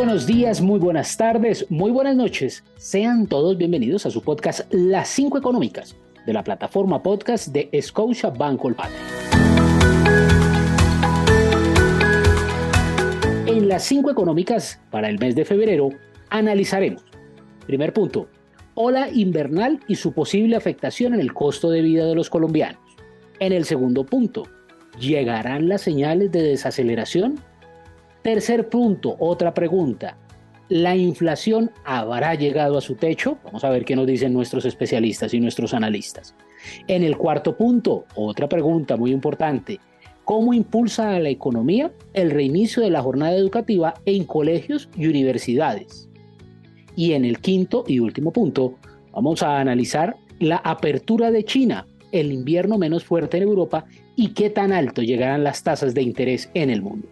buenos días, muy buenas tardes, muy buenas noches. Sean todos bienvenidos a su podcast Las 5 Económicas de la plataforma podcast de Scotia Banco Patria. En las 5 Económicas para el mes de febrero analizaremos. Primer punto, ola invernal y su posible afectación en el costo de vida de los colombianos. En el segundo punto, ¿llegarán las señales de desaceleración Tercer punto, otra pregunta. ¿La inflación habrá llegado a su techo? Vamos a ver qué nos dicen nuestros especialistas y nuestros analistas. En el cuarto punto, otra pregunta muy importante. ¿Cómo impulsa a la economía el reinicio de la jornada educativa en colegios y universidades? Y en el quinto y último punto, vamos a analizar la apertura de China, el invierno menos fuerte en Europa y qué tan alto llegarán las tasas de interés en el mundo.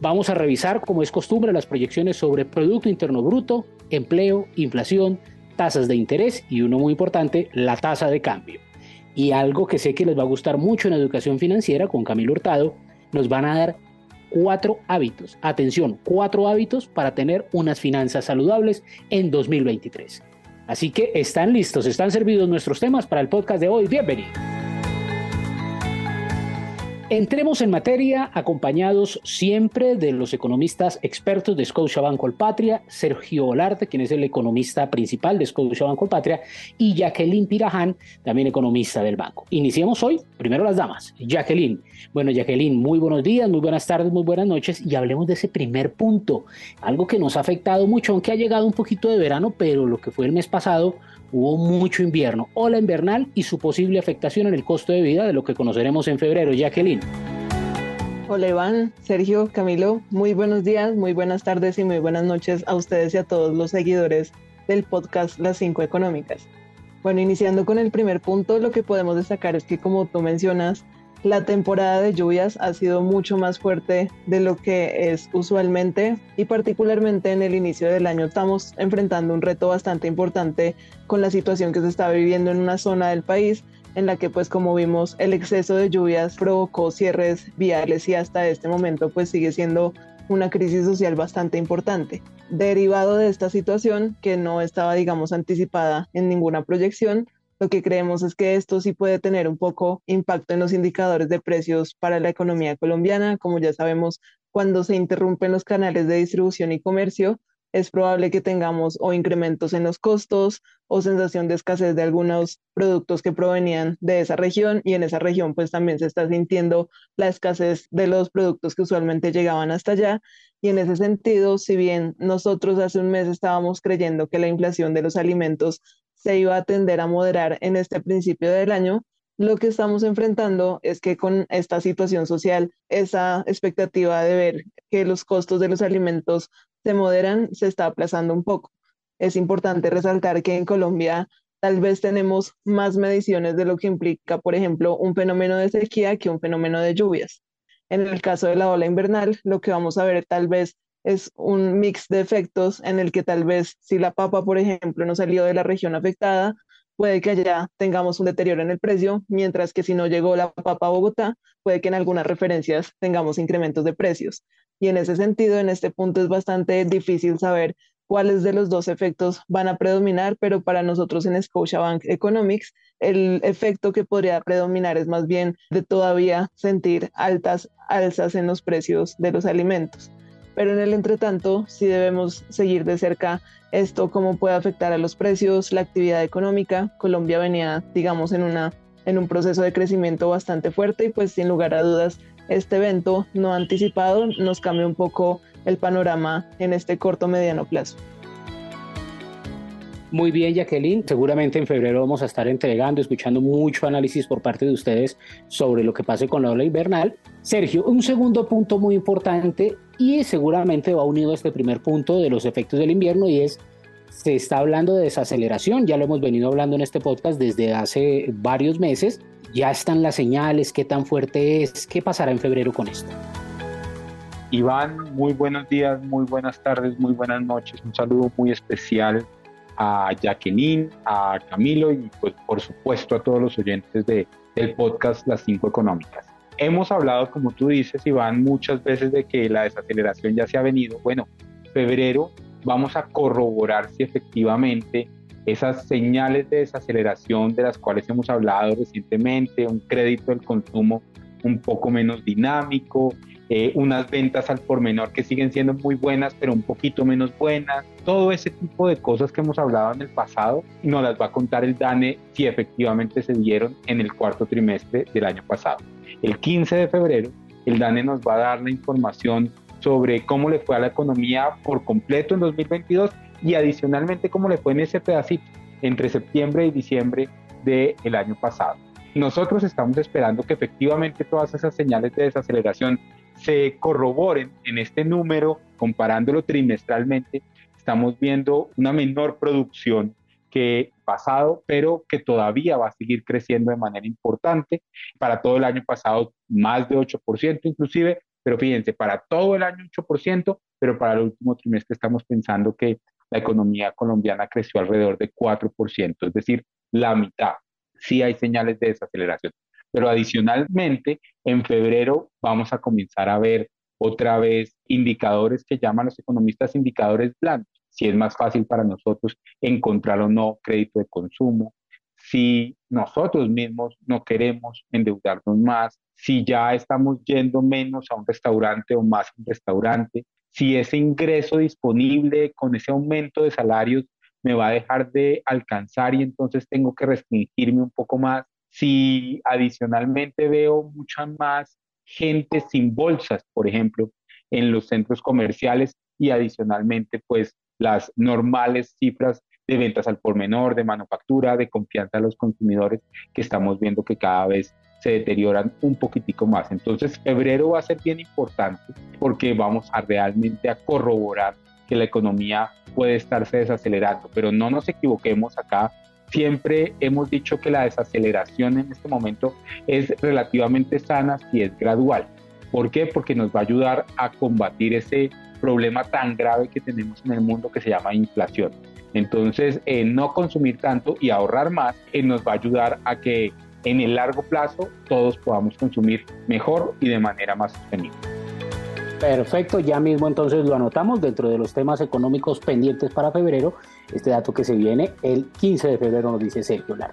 Vamos a revisar, como es costumbre, las proyecciones sobre Producto Interno Bruto, empleo, inflación, tasas de interés y uno muy importante, la tasa de cambio. Y algo que sé que les va a gustar mucho en educación financiera con Camilo Hurtado, nos van a dar cuatro hábitos. Atención, cuatro hábitos para tener unas finanzas saludables en 2023. Así que están listos, están servidos nuestros temas para el podcast de hoy. Bienvenidos. Entremos en materia acompañados siempre de los economistas expertos de Scotiabank Colpatria, Sergio Olarte, quien es el economista principal de Scotiabank Colpatria, y Jacqueline Piraján, también economista del banco. Iniciemos hoy, primero las damas. Jacqueline. Bueno, Jacqueline, muy buenos días, muy buenas tardes, muy buenas noches, y hablemos de ese primer punto, algo que nos ha afectado mucho, aunque ha llegado un poquito de verano, pero lo que fue el mes pasado hubo mucho invierno, ola invernal y su posible afectación en el costo de vida de lo que conoceremos en febrero. Jacqueline. Hola Iván, Sergio, Camilo, muy buenos días, muy buenas tardes y muy buenas noches a ustedes y a todos los seguidores del podcast Las 5 Económicas. Bueno, iniciando con el primer punto, lo que podemos destacar es que como tú mencionas, la temporada de lluvias ha sido mucho más fuerte de lo que es usualmente y particularmente en el inicio del año estamos enfrentando un reto bastante importante con la situación que se está viviendo en una zona del país en la que pues como vimos el exceso de lluvias provocó cierres viales y hasta este momento pues sigue siendo una crisis social bastante importante. Derivado de esta situación que no estaba digamos anticipada en ninguna proyección, lo que creemos es que esto sí puede tener un poco impacto en los indicadores de precios para la economía colombiana. Como ya sabemos, cuando se interrumpen los canales de distribución y comercio, es probable que tengamos o incrementos en los costos o sensación de escasez de algunos productos que provenían de esa región y en esa región pues también se está sintiendo la escasez de los productos que usualmente llegaban hasta allá y en ese sentido, si bien nosotros hace un mes estábamos creyendo que la inflación de los alimentos se iba a tender a moderar en este principio del año, lo que estamos enfrentando es que con esta situación social, esa expectativa de ver que los costos de los alimentos se moderan, se está aplazando un poco. Es importante resaltar que en Colombia tal vez tenemos más mediciones de lo que implica, por ejemplo, un fenómeno de sequía que un fenómeno de lluvias. En el caso de la ola invernal, lo que vamos a ver tal vez es un mix de efectos en el que tal vez si la papa, por ejemplo, no salió de la región afectada, puede que allá tengamos un deterioro en el precio, mientras que si no llegó la papa a Bogotá, puede que en algunas referencias tengamos incrementos de precios. Y en ese sentido, en este punto es bastante difícil saber cuáles de los dos efectos van a predominar, pero para nosotros en Scotiabank Economics, el efecto que podría predominar es más bien de todavía sentir altas alzas en los precios de los alimentos pero en el entretanto sí debemos seguir de cerca esto, cómo puede afectar a los precios, la actividad económica. Colombia venía, digamos, en, una, en un proceso de crecimiento bastante fuerte y pues sin lugar a dudas este evento no anticipado nos cambia un poco el panorama en este corto mediano plazo. Muy bien, Jacqueline. Seguramente en febrero vamos a estar entregando, escuchando mucho análisis por parte de ustedes sobre lo que pase con la ola invernal. Sergio, un segundo punto muy importante y seguramente va unido a este primer punto de los efectos del invierno y es, se está hablando de desaceleración, ya lo hemos venido hablando en este podcast desde hace varios meses, ya están las señales, qué tan fuerte es, qué pasará en febrero con esto. Iván, muy buenos días, muy buenas tardes, muy buenas noches, un saludo muy especial a Jacqueline, a Camilo y pues por supuesto a todos los oyentes de, del podcast Las Cinco Económicas. Hemos hablado, como tú dices, Iván, muchas veces de que la desaceleración ya se ha venido. Bueno, febrero vamos a corroborar si efectivamente esas señales de desaceleración de las cuales hemos hablado recientemente, un crédito del consumo un poco menos dinámico, eh, unas ventas al por menor que siguen siendo muy buenas, pero un poquito menos buenas. Todo ese tipo de cosas que hemos hablado en el pasado nos las va a contar el DANE si efectivamente se dieron en el cuarto trimestre del año pasado. El 15 de febrero, el DANE nos va a dar la información sobre cómo le fue a la economía por completo en 2022 y adicionalmente cómo le fue en ese pedacito entre septiembre y diciembre del año pasado. Nosotros estamos esperando que efectivamente todas esas señales de desaceleración se corroboren en este número, comparándolo trimestralmente, estamos viendo una menor producción que pasado, pero que todavía va a seguir creciendo de manera importante. Para todo el año pasado, más de 8% inclusive, pero fíjense, para todo el año 8%, pero para el último trimestre estamos pensando que la economía colombiana creció alrededor de 4%, es decir, la mitad. Sí hay señales de desaceleración. Pero adicionalmente, en febrero vamos a comenzar a ver otra vez indicadores que llaman los economistas indicadores blancos. Si es más fácil para nosotros encontrar o no crédito de consumo, si nosotros mismos no queremos endeudarnos más, si ya estamos yendo menos a un restaurante o más a un restaurante, si ese ingreso disponible con ese aumento de salarios me va a dejar de alcanzar y entonces tengo que restringirme un poco más, si adicionalmente veo mucha más gente sin bolsas, por ejemplo, en los centros comerciales y adicionalmente pues las normales cifras de ventas al por menor, de manufactura, de confianza a los consumidores que estamos viendo que cada vez se deterioran un poquitico más. Entonces, febrero va a ser bien importante porque vamos a realmente a corroborar que la economía puede estarse desacelerando, pero no nos equivoquemos acá. Siempre hemos dicho que la desaceleración en este momento es relativamente sana si es gradual. ¿Por qué? Porque nos va a ayudar a combatir ese problema tan grave que tenemos en el mundo que se llama inflación. Entonces, eh, no consumir tanto y ahorrar más eh, nos va a ayudar a que en el largo plazo todos podamos consumir mejor y de manera más sostenible. Perfecto, ya mismo entonces lo anotamos dentro de los temas económicos pendientes para febrero. Este dato que se viene el 15 de febrero nos dice Sergio Lar.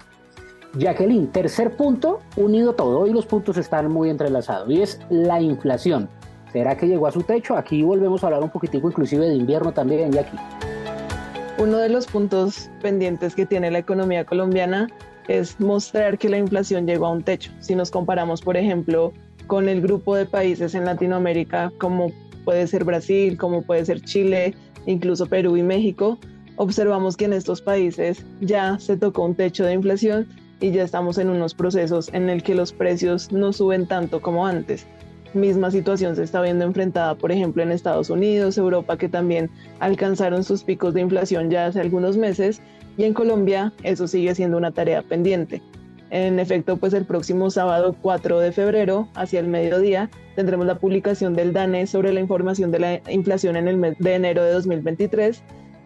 Jacqueline, tercer punto, unido todo, hoy los puntos están muy entrelazados y es la inflación. ¿Será que llegó a su techo? Aquí volvemos a hablar un poquitico inclusive de invierno también, Jackie. Uno de los puntos pendientes que tiene la economía colombiana es mostrar que la inflación llegó a un techo. Si nos comparamos, por ejemplo, con el grupo de países en Latinoamérica, como puede ser Brasil, como puede ser Chile, incluso Perú y México, observamos que en estos países ya se tocó un techo de inflación y ya estamos en unos procesos en el que los precios no suben tanto como antes. Misma situación se está viendo enfrentada, por ejemplo, en Estados Unidos, Europa, que también alcanzaron sus picos de inflación ya hace algunos meses y en Colombia eso sigue siendo una tarea pendiente. En efecto, pues el próximo sábado 4 de febrero, hacia el mediodía, tendremos la publicación del DANE sobre la información de la inflación en el mes de enero de 2023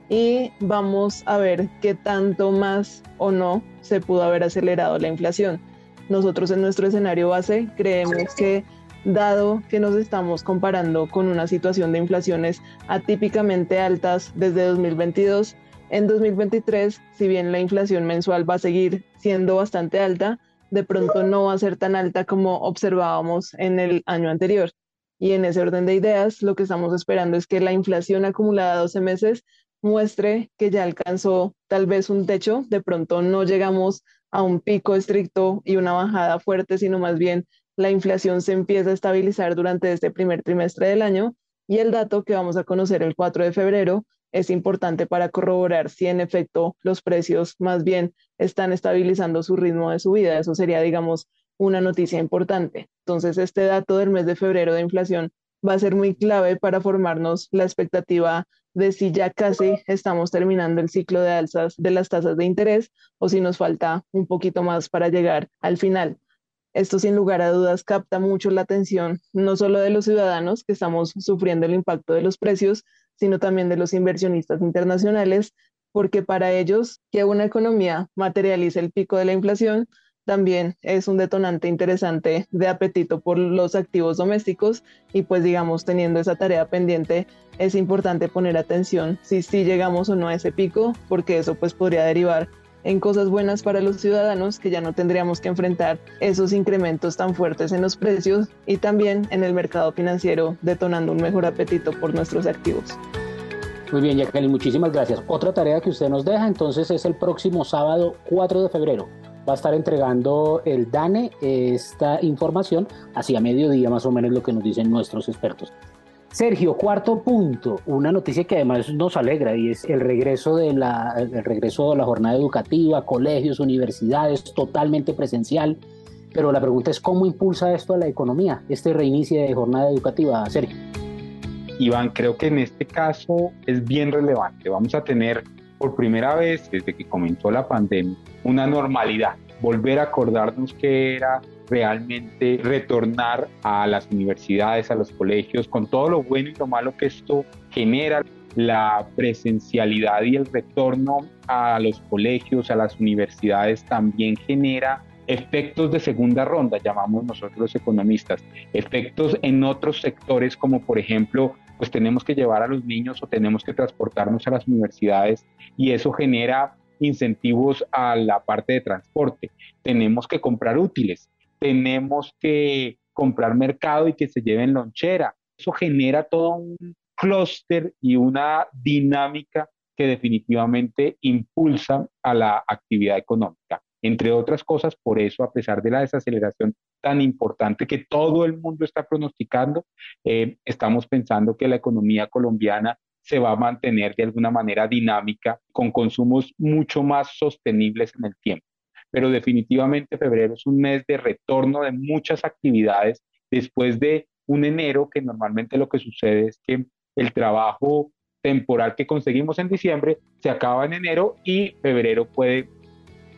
y vamos a ver qué tanto más o no se pudo haber acelerado la inflación. Nosotros en nuestro escenario base creemos que dado que nos estamos comparando con una situación de inflaciones atípicamente altas desde 2022, en 2023, si bien la inflación mensual va a seguir siendo bastante alta, de pronto no va a ser tan alta como observábamos en el año anterior. Y en ese orden de ideas, lo que estamos esperando es que la inflación acumulada a 12 meses muestre que ya alcanzó tal vez un techo, de pronto no llegamos a un pico estricto y una bajada fuerte, sino más bien la inflación se empieza a estabilizar durante este primer trimestre del año y el dato que vamos a conocer el 4 de febrero es importante para corroborar si en efecto los precios más bien están estabilizando su ritmo de subida. Eso sería, digamos, una noticia importante. Entonces, este dato del mes de febrero de inflación va a ser muy clave para formarnos la expectativa de si ya casi estamos terminando el ciclo de alzas de las tasas de interés o si nos falta un poquito más para llegar al final. Esto sin lugar a dudas capta mucho la atención no solo de los ciudadanos que estamos sufriendo el impacto de los precios, sino también de los inversionistas internacionales, porque para ellos que una economía materialice el pico de la inflación también es un detonante interesante de apetito por los activos domésticos y pues digamos teniendo esa tarea pendiente es importante poner atención si sí llegamos o no a ese pico porque eso pues podría derivar en cosas buenas para los ciudadanos que ya no tendríamos que enfrentar esos incrementos tan fuertes en los precios y también en el mercado financiero detonando un mejor apetito por nuestros activos. Muy bien, Jacqueline, muchísimas gracias. Otra tarea que usted nos deja entonces es el próximo sábado 4 de febrero. Va a estar entregando el DANE esta información hacia mediodía, más o menos lo que nos dicen nuestros expertos. Sergio, cuarto punto, una noticia que además nos alegra y es el regreso de la, el regreso de la jornada educativa, colegios, universidades, totalmente presencial. Pero la pregunta es cómo impulsa esto a la economía, este reinicio de jornada educativa, Sergio. Iván, creo que en este caso es bien relevante. Vamos a tener por primera vez desde que comenzó la pandemia una normalidad, volver a acordarnos que era realmente retornar a las universidades, a los colegios, con todo lo bueno y lo malo que esto genera, la presencialidad y el retorno a los colegios, a las universidades también genera efectos de segunda ronda, llamamos nosotros los economistas, efectos en otros sectores como por ejemplo, pues tenemos que llevar a los niños o tenemos que transportarnos a las universidades y eso genera incentivos a la parte de transporte. Tenemos que comprar útiles tenemos que comprar mercado y que se lleven lonchera. Eso genera todo un clúster y una dinámica que definitivamente impulsa a la actividad económica. Entre otras cosas, por eso, a pesar de la desaceleración tan importante que todo el mundo está pronosticando, eh, estamos pensando que la economía colombiana se va a mantener de alguna manera dinámica, con consumos mucho más sostenibles en el tiempo pero definitivamente febrero es un mes de retorno de muchas actividades después de un enero que normalmente lo que sucede es que el trabajo temporal que conseguimos en diciembre se acaba en enero y febrero puede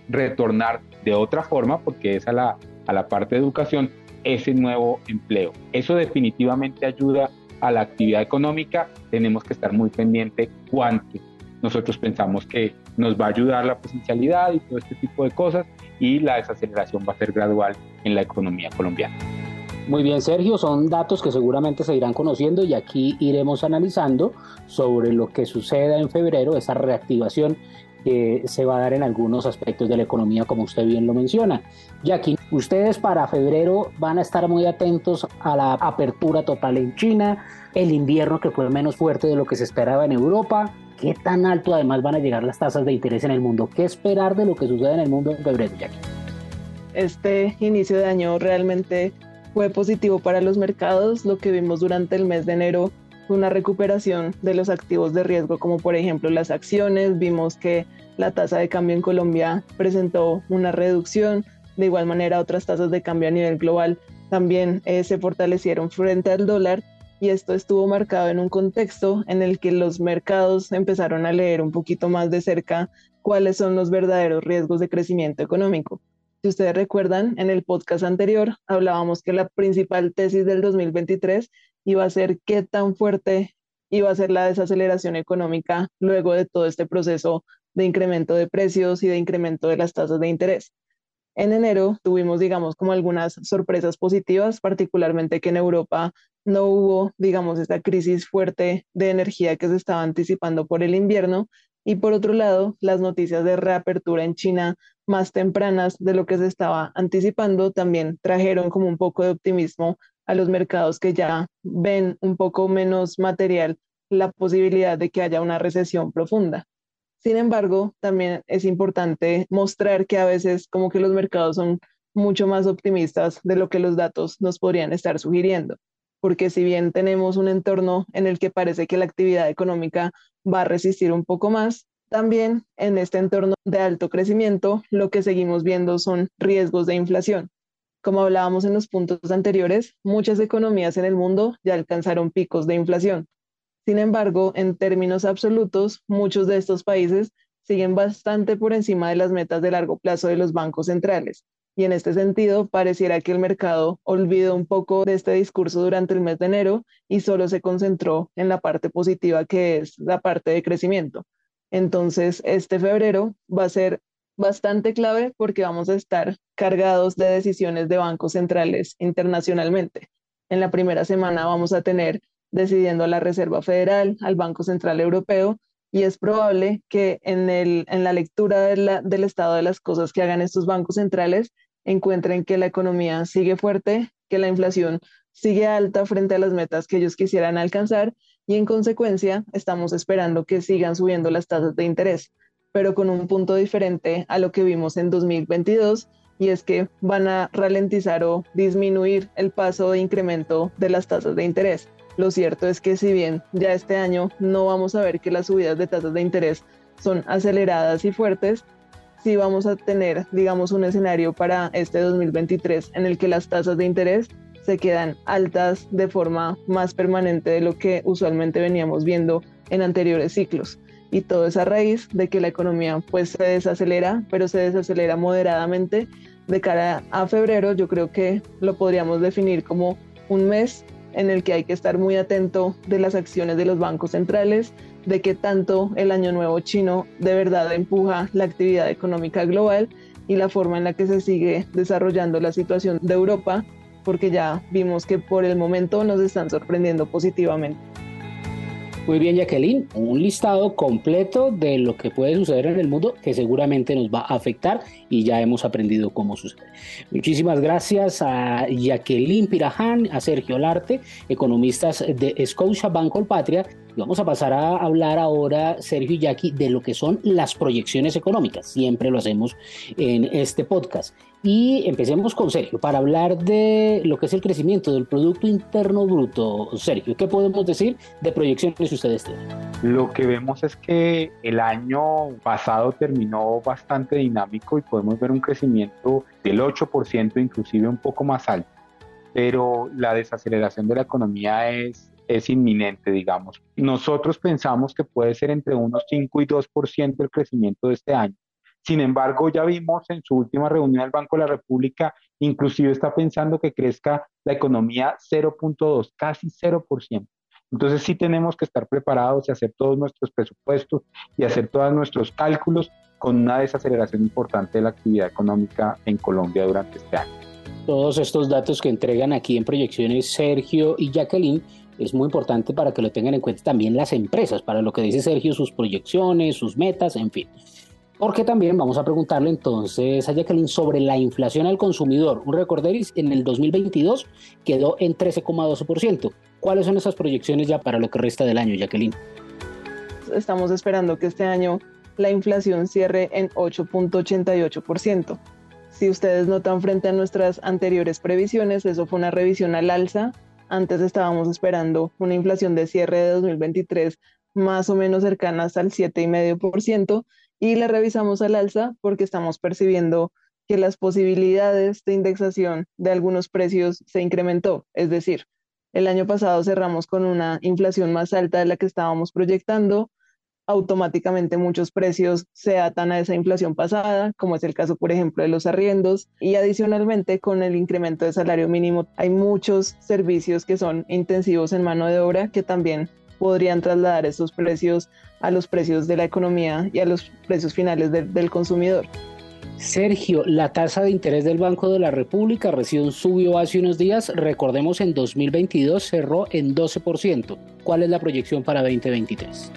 retornar de otra forma porque es a la, a la parte de educación ese nuevo empleo. Eso definitivamente ayuda a la actividad económica. Tenemos que estar muy pendiente cuánto. Nosotros pensamos que nos va a ayudar la presencialidad y todo este tipo de cosas y la desaceleración va a ser gradual en la economía colombiana. Muy bien, Sergio, son datos que seguramente se irán conociendo y aquí iremos analizando sobre lo que suceda en febrero, esa reactivación que se va a dar en algunos aspectos de la economía, como usted bien lo menciona. Jackie, ustedes para febrero van a estar muy atentos a la apertura total en China, el invierno que fue menos fuerte de lo que se esperaba en Europa, ¿Qué tan alto además van a llegar las tasas de interés en el mundo? ¿Qué esperar de lo que sucede en el mundo en febrero, Jackie? Este inicio de año realmente fue positivo para los mercados. Lo que vimos durante el mes de enero fue una recuperación de los activos de riesgo, como por ejemplo las acciones. Vimos que la tasa de cambio en Colombia presentó una reducción. De igual manera, otras tasas de cambio a nivel global también eh, se fortalecieron frente al dólar y esto estuvo marcado en un contexto en el que los mercados empezaron a leer un poquito más de cerca cuáles son los verdaderos riesgos de crecimiento económico. Si ustedes recuerdan, en el podcast anterior hablábamos que la principal tesis del 2023 iba a ser qué tan fuerte iba a ser la desaceleración económica luego de todo este proceso de incremento de precios y de incremento de las tasas de interés. En enero tuvimos, digamos, como algunas sorpresas positivas, particularmente que en Europa no hubo, digamos, esta crisis fuerte de energía que se estaba anticipando por el invierno. Y por otro lado, las noticias de reapertura en China más tempranas de lo que se estaba anticipando también trajeron como un poco de optimismo a los mercados que ya ven un poco menos material la posibilidad de que haya una recesión profunda. Sin embargo, también es importante mostrar que a veces como que los mercados son mucho más optimistas de lo que los datos nos podrían estar sugiriendo porque si bien tenemos un entorno en el que parece que la actividad económica va a resistir un poco más, también en este entorno de alto crecimiento lo que seguimos viendo son riesgos de inflación. Como hablábamos en los puntos anteriores, muchas economías en el mundo ya alcanzaron picos de inflación. Sin embargo, en términos absolutos, muchos de estos países siguen bastante por encima de las metas de largo plazo de los bancos centrales, y en este sentido, pareciera que el mercado olvidó un poco de este discurso durante el mes de enero y solo se concentró en la parte positiva que es la parte de crecimiento. Entonces, este febrero va a ser bastante clave porque vamos a estar cargados de decisiones de bancos centrales internacionalmente. En la primera semana vamos a tener decidiendo a la Reserva Federal, al Banco Central Europeo, y es probable que en, el, en la lectura del estado de las cosas que hagan estos bancos centrales encuentren que la economía sigue fuerte, que la inflación sigue alta frente a las metas que ellos quisieran alcanzar y en consecuencia estamos esperando que sigan subiendo las tasas de interés, pero con un punto diferente a lo que vimos en 2022 y es que van a ralentizar o disminuir el paso de incremento de las tasas de interés. Lo cierto es que si bien ya este año no vamos a ver que las subidas de tasas de interés son aceleradas y fuertes, sí vamos a tener, digamos, un escenario para este 2023 en el que las tasas de interés se quedan altas de forma más permanente de lo que usualmente veníamos viendo en anteriores ciclos. Y todo es a raíz de que la economía pues se desacelera, pero se desacelera moderadamente. De cara a febrero yo creo que lo podríamos definir como un mes en el que hay que estar muy atento de las acciones de los bancos centrales, de qué tanto el año nuevo chino de verdad empuja la actividad económica global y la forma en la que se sigue desarrollando la situación de Europa, porque ya vimos que por el momento nos están sorprendiendo positivamente. Muy bien, Jacqueline, un listado completo de lo que puede suceder en el mundo que seguramente nos va a afectar y ya hemos aprendido cómo sucede. Muchísimas gracias a Jacqueline Piraján, a Sergio Larte, economistas de Scotia Banco Patria. vamos a pasar a hablar ahora, Sergio y Jackie, de lo que son las proyecciones económicas. Siempre lo hacemos en este podcast. Y empecemos con Sergio para hablar de lo que es el crecimiento del Producto Interno Bruto. Sergio, ¿qué podemos decir de proyecciones ustedes tienen? Lo que vemos es que el año pasado terminó bastante dinámico y podemos ver un crecimiento del 8%, inclusive un poco más alto. Pero la desaceleración de la economía es, es inminente, digamos. Nosotros pensamos que puede ser entre unos 5 y 2% el crecimiento de este año sin embargo, ya vimos en su última reunión el Banco de la República, inclusive está pensando que crezca la economía 0.2, casi 0%. Entonces sí tenemos que estar preparados y hacer todos nuestros presupuestos y hacer todos nuestros cálculos con una desaceleración importante de la actividad económica en Colombia durante este año. Todos estos datos que entregan aquí en proyecciones Sergio y Jacqueline es muy importante para que lo tengan en cuenta también las empresas, para lo que dice Sergio, sus proyecciones, sus metas, en fin. Porque también vamos a preguntarle entonces a Jacqueline sobre la inflación al consumidor. Un recorderis en el 2022 quedó en 13,12%. ¿Cuáles son esas proyecciones ya para lo que resta del año, Jacqueline? Estamos esperando que este año la inflación cierre en 8.88%. Si ustedes notan frente a nuestras anteriores previsiones, eso fue una revisión al alza. Antes estábamos esperando una inflación de cierre de 2023 más o menos cercanas al 7,5% y la revisamos al alza porque estamos percibiendo que las posibilidades de indexación de algunos precios se incrementó. Es decir, el año pasado cerramos con una inflación más alta de la que estábamos proyectando. Automáticamente muchos precios se atan a esa inflación pasada, como es el caso, por ejemplo, de los arriendos. Y adicionalmente, con el incremento de salario mínimo, hay muchos servicios que son intensivos en mano de obra que también podrían trasladar esos precios a los precios de la economía y a los precios finales del consumidor. Sergio, la tasa de interés del Banco de la República recién subió hace unos días, recordemos en 2022 cerró en 12%. ¿Cuál es la proyección para 2023?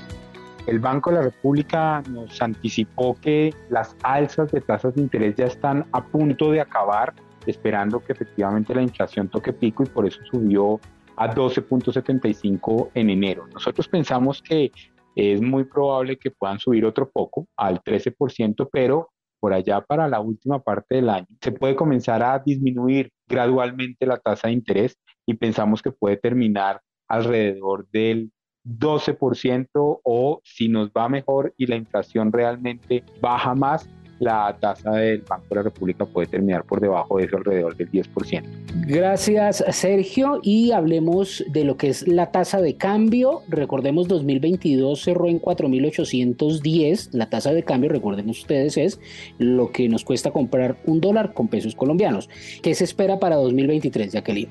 El Banco de la República nos anticipó que las alzas de tasas de interés ya están a punto de acabar, esperando que efectivamente la inflación toque pico y por eso subió a 12.75 en enero. Nosotros pensamos que es muy probable que puedan subir otro poco al 13%, pero por allá para la última parte del año se puede comenzar a disminuir gradualmente la tasa de interés y pensamos que puede terminar alrededor del 12% o si nos va mejor y la inflación realmente baja más, la tasa del Banco de la República puede terminar por debajo de eso, alrededor del 10%. Gracias, Sergio. Y hablemos de lo que es la tasa de cambio. Recordemos, 2022 cerró en 4.810. La tasa de cambio, recuerden ustedes, es lo que nos cuesta comprar un dólar con pesos colombianos. ¿Qué se espera para 2023, Jacqueline?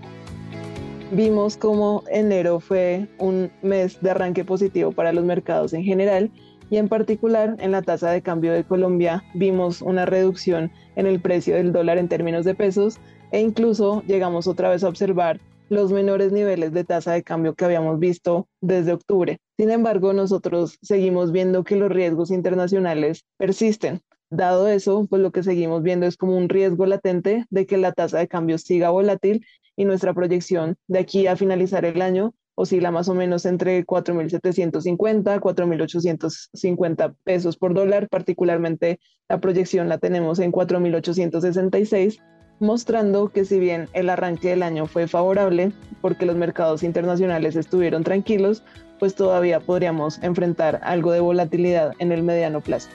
Vimos como enero fue un mes de arranque positivo para los mercados en general y en particular en la tasa de cambio de Colombia vimos una reducción en el precio del dólar en términos de pesos e incluso llegamos otra vez a observar los menores niveles de tasa de cambio que habíamos visto desde octubre. Sin embargo, nosotros seguimos viendo que los riesgos internacionales persisten. Dado eso, pues lo que seguimos viendo es como un riesgo latente de que la tasa de cambio siga volátil y nuestra proyección de aquí a finalizar el año oscila más o menos entre 4.750 4.850 pesos por dólar, particularmente la proyección la tenemos en 4.866 mostrando que si bien el arranque del año fue favorable porque los mercados internacionales estuvieron tranquilos, pues todavía podríamos enfrentar algo de volatilidad en el mediano plazo.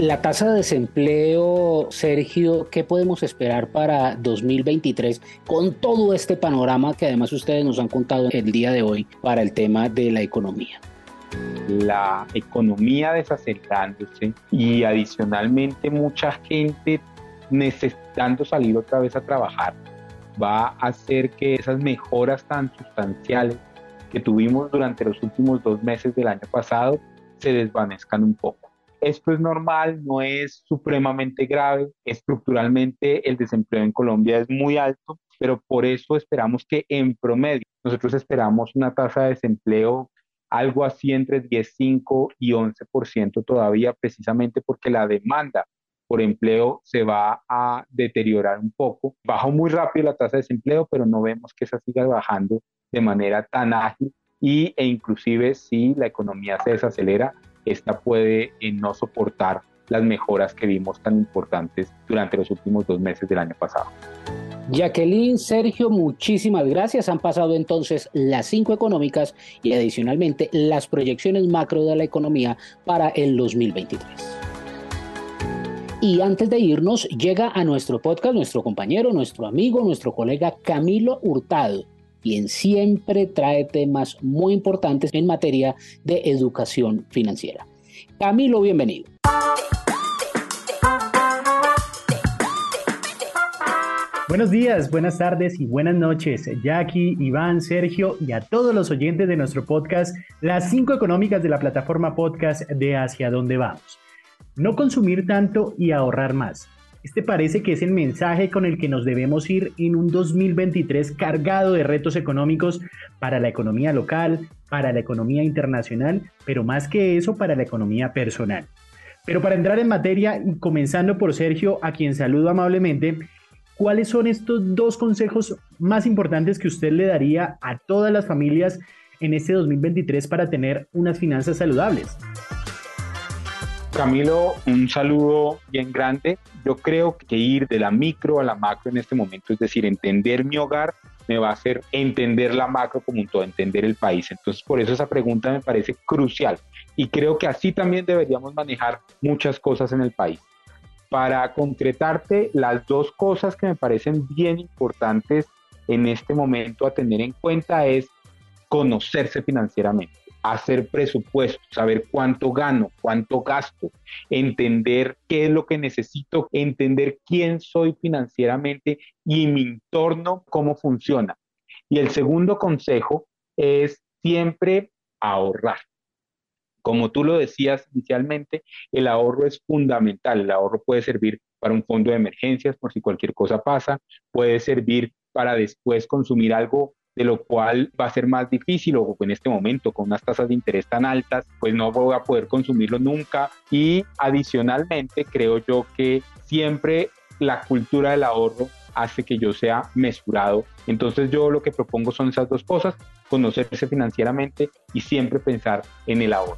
La tasa de desempleo, Sergio, ¿qué podemos esperar para 2023 con todo este panorama que además ustedes nos han contado el día de hoy para el tema de la economía? La economía desacelerándose y adicionalmente mucha gente necesitando salir otra vez a trabajar, va a hacer que esas mejoras tan sustanciales que tuvimos durante los últimos dos meses del año pasado se desvanezcan un poco. Esto es normal, no es supremamente grave. Estructuralmente el desempleo en Colombia es muy alto, pero por eso esperamos que en promedio nosotros esperamos una tasa de desempleo algo así entre 10,5 y 11% todavía, precisamente porque la demanda por empleo se va a deteriorar un poco. Bajó muy rápido la tasa de desempleo, pero no vemos que esa siga bajando de manera tan ágil y, e inclusive si la economía se desacelera, esta puede eh, no soportar las mejoras que vimos tan importantes durante los últimos dos meses del año pasado. Jacqueline, Sergio, muchísimas gracias. Han pasado entonces las cinco económicas y adicionalmente las proyecciones macro de la economía para el 2023. Y antes de irnos, llega a nuestro podcast nuestro compañero, nuestro amigo, nuestro colega Camilo Hurtado, quien siempre trae temas muy importantes en materia de educación financiera. Camilo, bienvenido. Buenos días, buenas tardes y buenas noches, Jackie, Iván, Sergio y a todos los oyentes de nuestro podcast, las cinco económicas de la plataforma podcast de Hacia dónde vamos. No consumir tanto y ahorrar más. Este parece que es el mensaje con el que nos debemos ir en un 2023 cargado de retos económicos para la economía local, para la economía internacional, pero más que eso para la economía personal. Pero para entrar en materia y comenzando por Sergio, a quien saludo amablemente, ¿cuáles son estos dos consejos más importantes que usted le daría a todas las familias en este 2023 para tener unas finanzas saludables? Camilo, un saludo bien grande. Yo creo que ir de la micro a la macro en este momento, es decir, entender mi hogar, me va a hacer entender la macro como un todo, entender el país. Entonces, por eso esa pregunta me parece crucial. Y creo que así también deberíamos manejar muchas cosas en el país. Para concretarte, las dos cosas que me parecen bien importantes en este momento a tener en cuenta es conocerse financieramente hacer presupuestos, saber cuánto gano, cuánto gasto, entender qué es lo que necesito, entender quién soy financieramente y mi entorno, cómo funciona. Y el segundo consejo es siempre ahorrar. Como tú lo decías inicialmente, el ahorro es fundamental. El ahorro puede servir para un fondo de emergencias por si cualquier cosa pasa, puede servir para después consumir algo de lo cual va a ser más difícil o en este momento con unas tasas de interés tan altas, pues no voy a poder consumirlo nunca. Y adicionalmente creo yo que siempre la cultura del ahorro hace que yo sea mesurado. Entonces yo lo que propongo son esas dos cosas, conocerse financieramente y siempre pensar en el ahorro.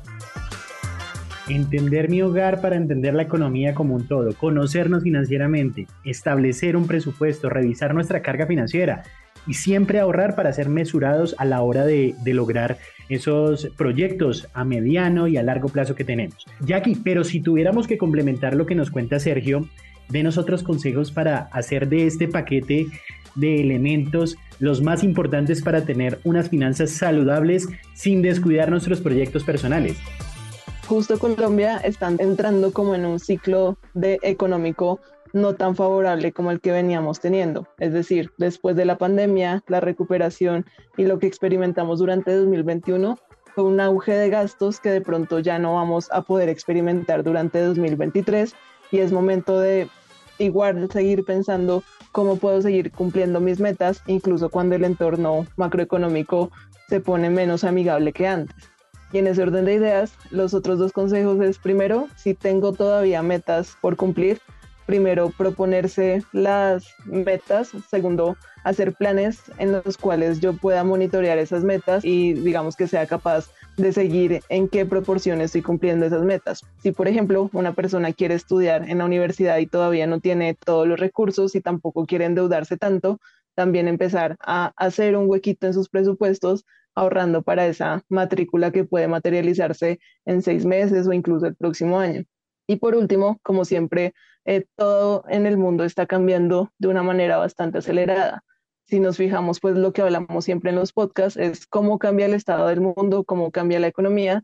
Entender mi hogar para entender la economía como un todo, conocernos financieramente, establecer un presupuesto, revisar nuestra carga financiera, y siempre ahorrar para ser mesurados a la hora de, lograr esos proyectos a mediano y a largo plazo que tenemos. Jackie, pero si tuviéramos que complementar lo que nos cuenta Sergio, denos otros consejos para hacer de este paquete de elementos los más importantes para tener unas finanzas saludables sin descuidar nuestros proyectos personales. Justo Colombia están entrando como en un ciclo de económico no tan favorable como el que veníamos teniendo. Es decir, después de la pandemia, la recuperación y lo que experimentamos durante 2021 con un auge de gastos que de pronto ya no vamos a poder experimentar durante 2023 y es momento de igual seguir pensando cómo puedo seguir cumpliendo mis metas, incluso cuando el entorno macroeconómico se pone menos amigable que antes. Y en ese orden de ideas, los otros dos consejos es, primero, si tengo todavía metas por cumplir, primero proponerse las metas, segundo hacer planes en los cuales yo pueda monitorear esas metas y digamos que sea capaz de seguir en qué proporción estoy cumpliendo esas metas. Si por ejemplo una persona quiere estudiar en la universidad y todavía no tiene todos los recursos y tampoco quiere endeudarse tanto, también empezar a hacer un huequito en sus presupuestos ahorrando para esa matrícula que puede materializarse en seis meses o incluso el próximo año. Y por último, como siempre, eh, todo en el mundo está cambiando de una manera bastante acelerada. Si nos fijamos, pues lo que hablamos siempre en los podcasts es cómo cambia el estado del mundo, cómo cambia la economía,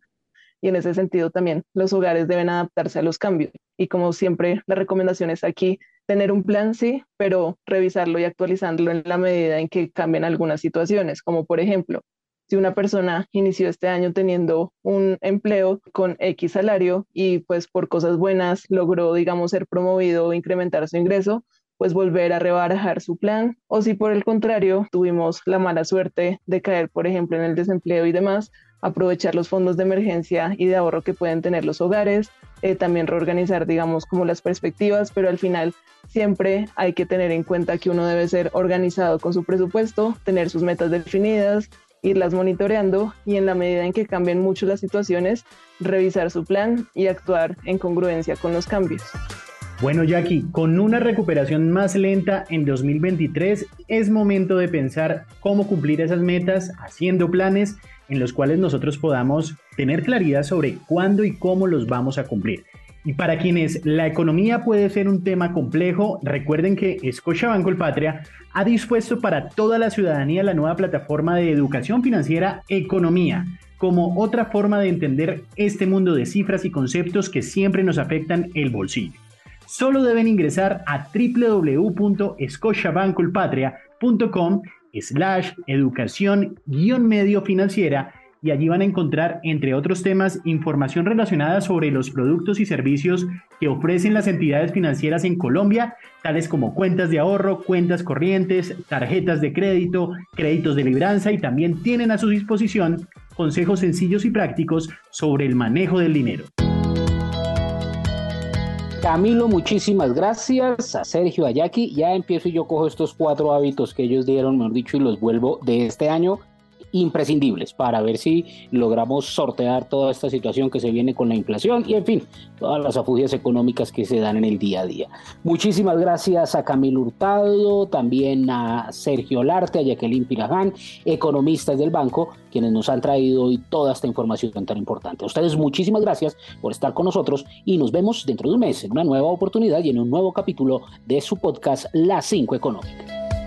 y en ese sentido también los hogares deben adaptarse a los cambios. Y como siempre, la recomendación es aquí tener un plan, sí, pero revisarlo y actualizarlo en la medida en que cambien algunas situaciones, como por ejemplo, si una persona inició este año teniendo un empleo con X salario y pues por cosas buenas logró, digamos, ser promovido o incrementar su ingreso, pues volver a rebarajar su plan. O si por el contrario tuvimos la mala suerte de caer, por ejemplo, en el desempleo y demás, aprovechar los fondos de emergencia y de ahorro que pueden tener los hogares, eh, también reorganizar, digamos, como las perspectivas, pero al final siempre hay que tener en cuenta que uno debe ser organizado con su presupuesto, tener sus metas definidas, irlas monitoreando y en la medida en que cambien mucho las situaciones, revisar su plan y actuar en congruencia con los cambios. Bueno, Jackie, con una recuperación más lenta en 2023, es momento de pensar cómo cumplir esas metas, haciendo planes en los cuales nosotros podamos tener claridad sobre cuándo y cómo los vamos a cumplir. Y para quienes la economía puede ser un tema complejo, recuerden que Scotiabank Patria ha dispuesto para toda la ciudadanía la nueva plataforma de educación financiera Economía, como otra forma de entender este mundo de cifras y conceptos que siempre nos afectan el bolsillo. Solo deben ingresar a www.scotiabancolpatria.com slash educación medio financiera y allí van a encontrar, entre otros temas, información relacionada sobre los productos y servicios que ofrecen las entidades financieras en Colombia, tales como cuentas de ahorro, cuentas corrientes, tarjetas de crédito, créditos de libranza y también tienen a su disposición consejos sencillos y prácticos sobre el manejo del dinero. Camilo, muchísimas gracias. A Sergio, a Jackie. Ya empiezo y yo cojo estos cuatro hábitos que ellos dieron, mejor dicho, y los vuelvo de este año imprescindibles para ver si logramos sortear toda esta situación que se viene con la inflación y en fin, todas las afugias económicas que se dan en el día a día. Muchísimas gracias a Camilo Hurtado, también a Sergio Larte, a Jacqueline Piraján, economistas del banco, quienes nos han traído hoy toda esta información tan importante. A ustedes muchísimas gracias por estar con nosotros y nos vemos dentro de un mes en una nueva oportunidad y en un nuevo capítulo de su podcast Las 5 Económicas.